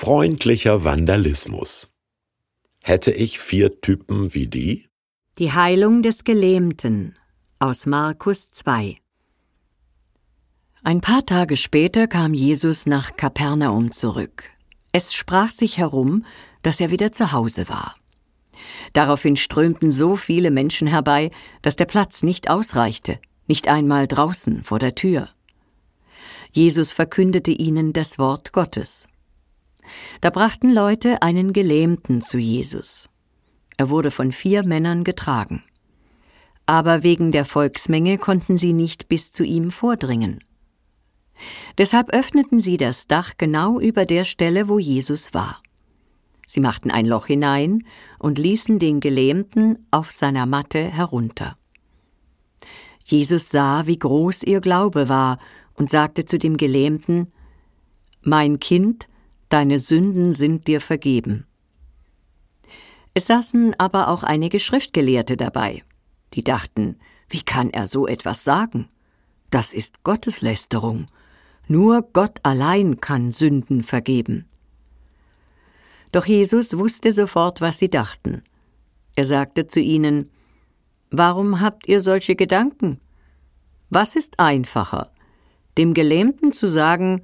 Freundlicher Vandalismus. Hätte ich vier Typen wie die? Die Heilung des Gelähmten aus Markus 2 Ein paar Tage später kam Jesus nach Kapernaum zurück. Es sprach sich herum, dass er wieder zu Hause war. Daraufhin strömten so viele Menschen herbei, dass der Platz nicht ausreichte, nicht einmal draußen vor der Tür. Jesus verkündete ihnen das Wort Gottes. Da brachten Leute einen Gelähmten zu Jesus. Er wurde von vier Männern getragen. Aber wegen der Volksmenge konnten sie nicht bis zu ihm vordringen. Deshalb öffneten sie das Dach genau über der Stelle, wo Jesus war. Sie machten ein Loch hinein und ließen den Gelähmten auf seiner Matte herunter. Jesus sah, wie groß ihr Glaube war, und sagte zu dem Gelähmten Mein Kind, deine Sünden sind dir vergeben. Es saßen aber auch einige Schriftgelehrte dabei, die dachten, wie kann er so etwas sagen? Das ist Gotteslästerung. Nur Gott allein kann Sünden vergeben. Doch Jesus wusste sofort, was sie dachten. Er sagte zu ihnen Warum habt ihr solche Gedanken? Was ist einfacher, dem Gelähmten zu sagen,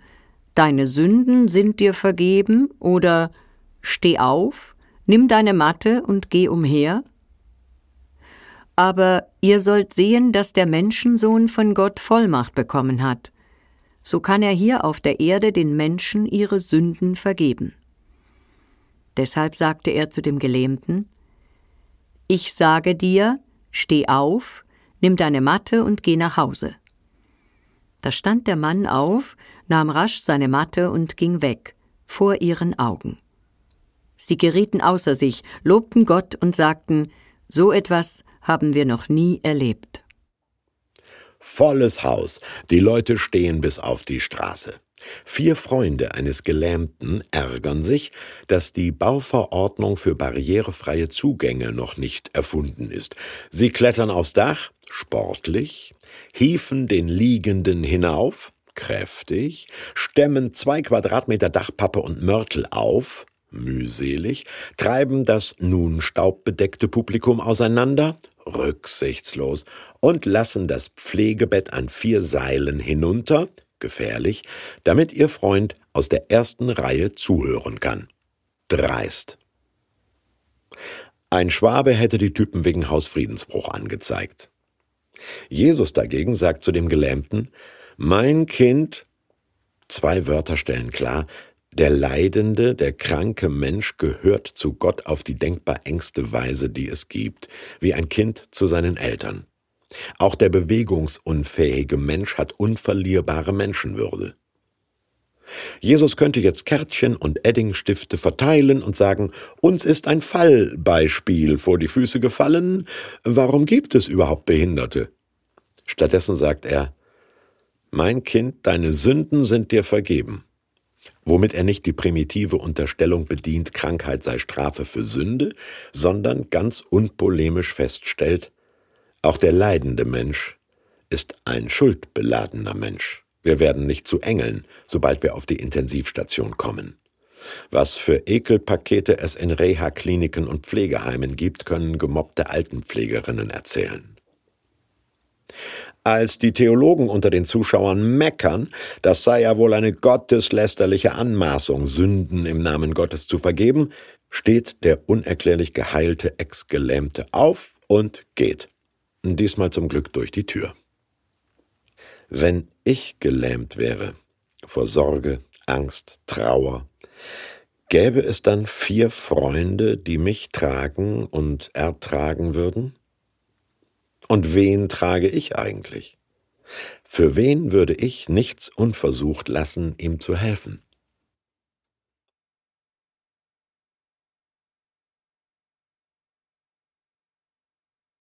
Deine Sünden sind dir vergeben oder Steh auf, nimm deine Matte und geh umher? Aber ihr sollt sehen, dass der Menschensohn von Gott Vollmacht bekommen hat. So kann er hier auf der Erde den Menschen ihre Sünden vergeben. Deshalb sagte er zu dem Gelähmten Ich sage dir, steh auf, nimm deine Matte und geh nach Hause. Da stand der Mann auf, nahm rasch seine Matte und ging weg, vor ihren Augen. Sie gerieten außer sich, lobten Gott und sagten, so etwas haben wir noch nie erlebt. Volles Haus, die Leute stehen bis auf die Straße. Vier Freunde eines Gelähmten ärgern sich, dass die Bauverordnung für barrierefreie Zugänge noch nicht erfunden ist. Sie klettern aufs Dach, sportlich, hieven den Liegenden hinauf, kräftig, stemmen zwei Quadratmeter Dachpappe und Mörtel auf, mühselig, treiben das nun staubbedeckte Publikum auseinander, rücksichtslos, und lassen das Pflegebett an vier Seilen hinunter, gefährlich, damit ihr Freund aus der ersten Reihe zuhören kann. Dreist. Ein Schwabe hätte die Typen wegen Hausfriedensbruch angezeigt. Jesus dagegen sagt zu dem Gelähmten, mein Kind, zwei Wörter stellen klar, der leidende, der kranke Mensch gehört zu Gott auf die denkbar engste Weise, die es gibt, wie ein Kind zu seinen Eltern. Auch der bewegungsunfähige Mensch hat unverlierbare Menschenwürde. Jesus könnte jetzt Kärtchen und Eddingstifte verteilen und sagen, uns ist ein Fallbeispiel vor die Füße gefallen, warum gibt es überhaupt Behinderte? Stattdessen sagt er, Mein Kind, deine Sünden sind dir vergeben, womit er nicht die primitive Unterstellung bedient, Krankheit sei Strafe für Sünde, sondern ganz unpolemisch feststellt, auch der leidende Mensch ist ein schuldbeladener Mensch. Wir werden nicht zu Engeln, sobald wir auf die Intensivstation kommen. Was für Ekelpakete es in Reha-Kliniken und Pflegeheimen gibt, können gemobbte Altenpflegerinnen erzählen. Als die Theologen unter den Zuschauern meckern, das sei ja wohl eine gotteslästerliche Anmaßung, Sünden im Namen Gottes zu vergeben, steht der unerklärlich geheilte Ex-Gelähmte auf und geht. Diesmal zum Glück durch die Tür. Wenn ich gelähmt wäre vor Sorge, Angst, Trauer, gäbe es dann vier Freunde, die mich tragen und ertragen würden? Und wen trage ich eigentlich? Für wen würde ich nichts unversucht lassen, ihm zu helfen?